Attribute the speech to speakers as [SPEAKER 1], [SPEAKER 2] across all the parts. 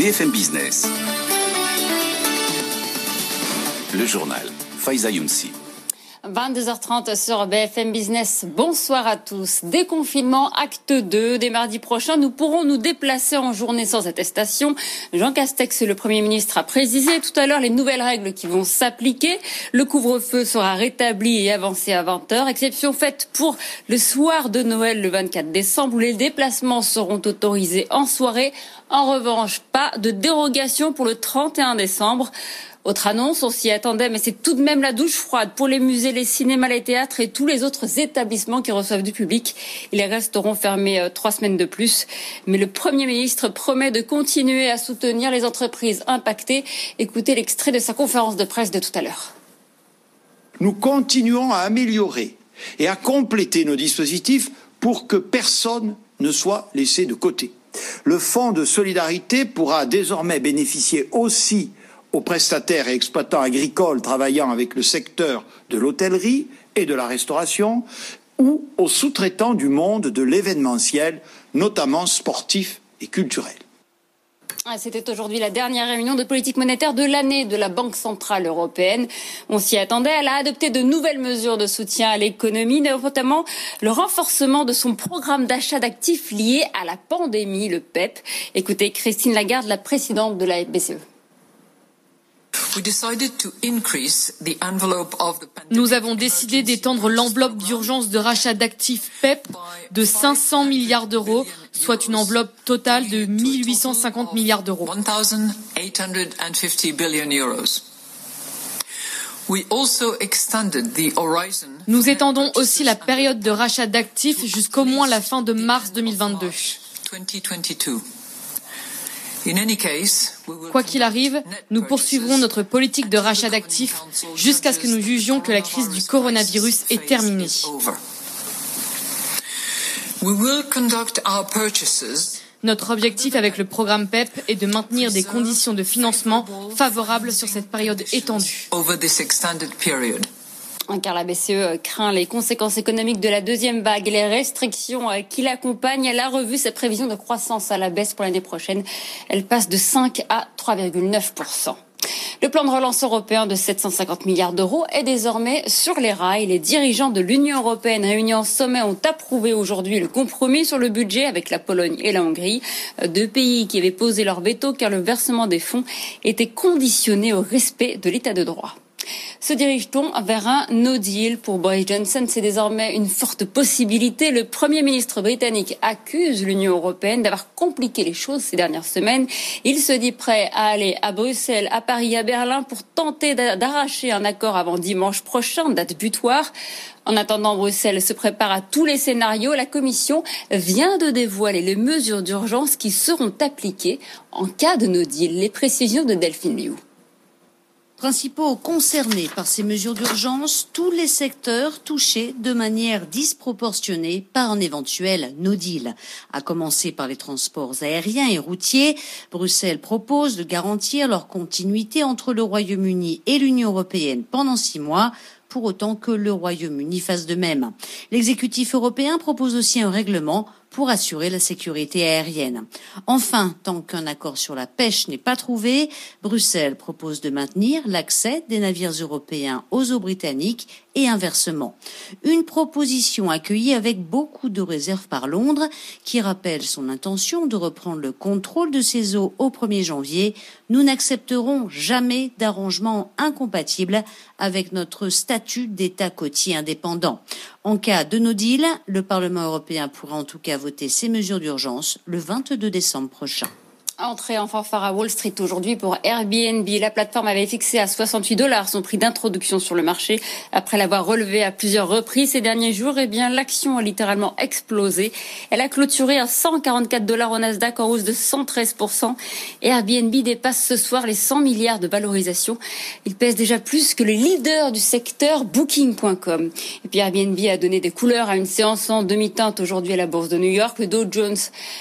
[SPEAKER 1] BFM Business. Le journal. Faiza Younsi.
[SPEAKER 2] 22h30 sur BFM Business. Bonsoir à tous. Déconfinement, acte 2. Dès mardi prochain, nous pourrons nous déplacer en journée sans attestation. Jean Castex, le Premier ministre, a précisé tout à l'heure les nouvelles règles qui vont s'appliquer. Le couvre-feu sera rétabli et avancé à 20h. Exception faite pour le soir de Noël le 24 décembre où les déplacements seront autorisés en soirée. En revanche, pas de dérogation pour le 31 décembre. Autre annonce, on s'y attendait, mais c'est tout de même la douche froide pour les musées, les cinémas, les théâtres et tous les autres établissements qui reçoivent du public. Ils resteront fermés euh, trois semaines de plus. Mais le Premier ministre promet de continuer à soutenir les entreprises impactées. Écoutez l'extrait de sa conférence de presse de tout à l'heure.
[SPEAKER 3] Nous continuons à améliorer et à compléter nos dispositifs pour que personne ne soit laissé de côté. Le Fonds de solidarité pourra désormais bénéficier aussi aux prestataires et exploitants agricoles travaillant avec le secteur de l'hôtellerie et de la restauration ou aux sous-traitants du monde de l'événementiel, notamment sportif et culturel.
[SPEAKER 2] Ah, c'était aujourd'hui la dernière réunion de politique monétaire de l'année de la Banque centrale européenne. On s'y attendait. Elle a adopté de nouvelles mesures de soutien à l'économie, notamment le renforcement de son programme d'achat d'actifs lié à la pandémie, le PEP. Écoutez Christine Lagarde, la présidente de la BCE.
[SPEAKER 4] Nous avons décidé d'étendre l'enveloppe d'urgence de rachat d'actifs PEP de 500 milliards d'euros, soit une enveloppe totale de 1850 milliards d'euros. Nous étendons aussi la période de rachat d'actifs jusqu'au moins la fin de mars 2022. Quoi qu'il arrive, nous poursuivrons notre politique de rachat d'actifs jusqu'à ce que nous jugions que la crise du coronavirus est terminée. Notre objectif avec le programme PEP est de maintenir des conditions de financement favorables sur cette période étendue
[SPEAKER 2] car la BCE craint les conséquences économiques de la deuxième vague et les restrictions euh, qui l'accompagnent. Elle a revu sa prévision de croissance à la baisse pour l'année prochaine. Elle passe de 5 à 3,9% le plan de relance européen de 750 milliards d'euros est désormais sur les rails. Les dirigeants de l'Union européenne réunis en sommet ont approuvé aujourd'hui le compromis sur le budget avec la Pologne et la Hongrie, deux pays qui avaient posé leur veto car le versement des fonds était conditionné au respect de l'état de droit. Se dirige-t-on vers un no deal pour Boris Johnson? C'est désormais une forte possibilité. Le Premier ministre britannique accuse l'Union européenne d'avoir compliqué les choses ces dernières semaines. Il se dit prêt à aller à Bruxelles, à Paris, à Berlin pour tenter d'arracher un accord avant dimanche prochain, date butoir. En attendant, Bruxelles se prépare à tous les scénarios. La Commission vient de dévoiler les mesures d'urgence qui seront appliquées en cas de no deal. Les précisions de Delphine Liu
[SPEAKER 5] principaux concernés par ces mesures d'urgence, tous les secteurs touchés de manière disproportionnée par un éventuel no deal. À commencer par les transports aériens et routiers, Bruxelles propose de garantir leur continuité entre le Royaume-Uni et l'Union européenne pendant six mois pour autant que le Royaume-Uni fasse de même. L'exécutif européen propose aussi un règlement pour assurer la sécurité aérienne. Enfin, tant qu'un accord sur la pêche n'est pas trouvé, Bruxelles propose de maintenir l'accès des navires européens aux eaux britanniques et inversement. Une proposition accueillie avec beaucoup de réserves par Londres, qui rappelle son intention de reprendre le contrôle de ces eaux au 1er janvier. Nous n'accepterons jamais d'arrangement incompatible avec notre statut d'État côtier indépendant. En cas de no deal, le Parlement européen pourra en tout cas voter ces mesures d'urgence le 22 décembre prochain.
[SPEAKER 2] Entrée en fanfare à Wall Street aujourd'hui pour Airbnb. La plateforme avait fixé à 68 dollars son prix d'introduction sur le marché. Après l'avoir relevé à plusieurs reprises ces derniers jours, eh bien, l'action a littéralement explosé. Elle a clôturé à 144 dollars au Nasdaq en hausse de 113%. Airbnb dépasse ce soir les 100 milliards de valorisation. Il pèse déjà plus que le leader du secteur Booking.com. Et puis Airbnb a donné des couleurs à une séance en demi-teinte aujourd'hui à la bourse de New York. Le Dow Jones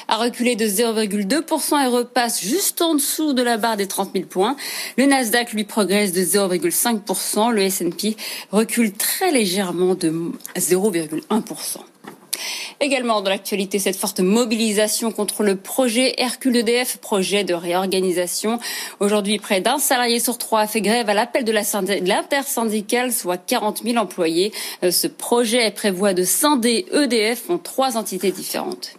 [SPEAKER 2] a reculé de 0,2% et passe juste en dessous de la barre des 30 000 points. Le Nasdaq lui progresse de 0,5%. Le S&P recule très légèrement de 0,1%. Également dans l'actualité, cette forte mobilisation contre le projet Hercule EDF, projet de réorganisation. Aujourd'hui, près d'un salarié sur trois a fait grève à l'appel de l'intersyndicale, soit 40 000 employés. Euh, ce projet prévoit de scinder EDF en trois entités différentes.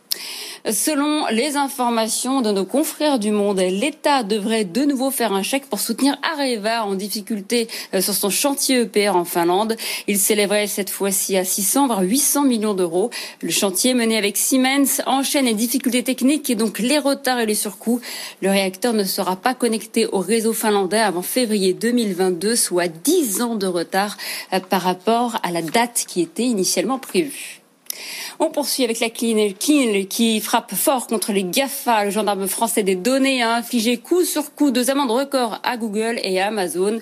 [SPEAKER 2] Selon les informations de nos confrères du Monde, l'État devrait de nouveau faire un chèque pour soutenir Areva en difficulté euh, sur son chantier EPR en Finlande. Il s'élèverait cette fois-ci à 600 voire 800 millions d'euros. Le chantier mené avec Siemens enchaîne les difficultés techniques et donc les retards et les surcoûts. Le réacteur ne sera pas connecté au réseau finlandais avant février 2022, soit 10 ans de retard euh, par rapport à la date qui était initialement prévue. On poursuit avec la CNIL qui frappe fort contre les GAFA. Le gendarme français des données a infligé coup sur coup deux amendes records à Google et à Amazon.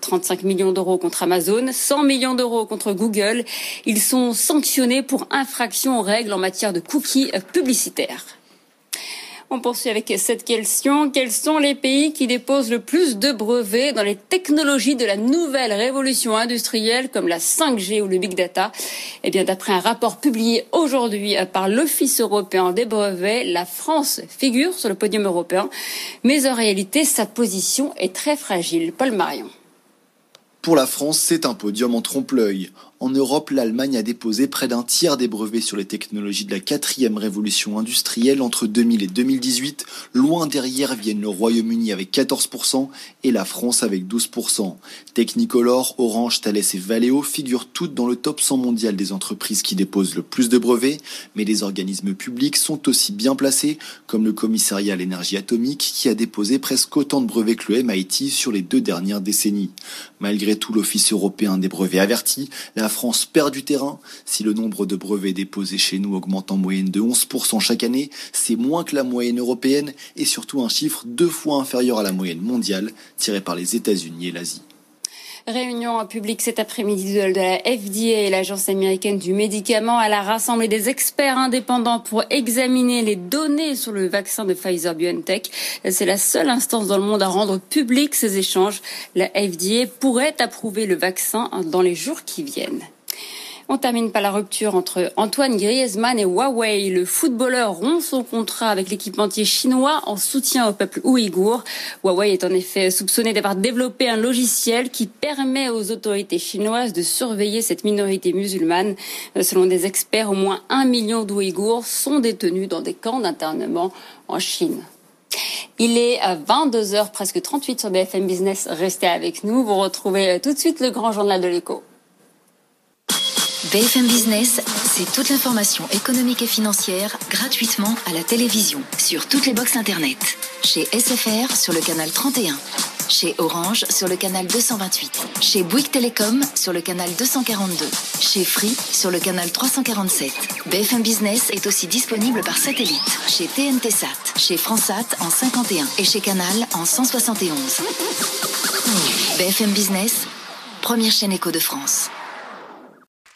[SPEAKER 2] 35 millions d'euros contre Amazon, 100 millions d'euros contre Google. Ils sont sanctionnés pour infraction aux règles en matière de cookies publicitaires. On poursuit avec cette question. Quels sont les pays qui déposent le plus de brevets dans les technologies de la nouvelle révolution industrielle comme la 5G ou le big data? Eh bien, d'après un rapport publié aujourd'hui par l'Office européen des brevets, la France figure sur le podium européen, mais en réalité, sa position est très fragile. Paul Marion.
[SPEAKER 6] Pour la France, c'est un podium en trompe-l'œil. En Europe, l'Allemagne a déposé près d'un tiers des brevets sur les technologies de la quatrième révolution industrielle entre 2000 et 2018. Loin derrière viennent le Royaume-Uni avec 14% et la France avec 12%. Technicolor, Orange, Thales et Valeo figurent toutes dans le top 100 mondial des entreprises qui déposent le plus de brevets, mais les organismes publics sont aussi bien placés, comme le commissariat à l'énergie atomique qui a déposé presque autant de brevets que le MIT sur les deux dernières décennies. Malgré tout, l'Office européen des brevets avertit, la France perd du terrain. Si le nombre de brevets déposés chez nous augmente en moyenne de 11% chaque année, c'est moins que la moyenne européenne et surtout un chiffre deux fois inférieur à la moyenne mondiale tirée par les États-Unis et l'Asie.
[SPEAKER 2] Réunion publique cet après-midi de la FDA et l'Agence américaine du médicament. Elle a rassemblé des experts indépendants pour examiner les données sur le vaccin de Pfizer-BioNTech. C'est la seule instance dans le monde à rendre public ces échanges. La FDA pourrait approuver le vaccin dans les jours qui viennent. On termine par la rupture entre Antoine Griezmann et Huawei. Le footballeur rompt son contrat avec l'équipementier chinois en soutien au peuple ouïghour. Huawei est en effet soupçonné d'avoir développé un logiciel qui permet aux autorités chinoises de surveiller cette minorité musulmane. Selon des experts, au moins un million d'Ouïghours sont détenus dans des camps d'internement en Chine. Il est à 22h, presque 38 sur BFM Business. Restez avec nous. Vous retrouvez tout de suite le grand journal de l'écho.
[SPEAKER 7] BFM Business, c'est toute l'information économique et financière gratuitement à la télévision, sur toutes les boxes Internet. Chez SFR sur le canal 31. Chez Orange sur le canal 228. Chez Bouygues Télécom sur le canal 242. Chez Free sur le canal 347. BFM Business est aussi disponible par satellite. Chez TNT Sat, chez Fransat en 51 et chez Canal en 171. BFM Business, première chaîne éco de France.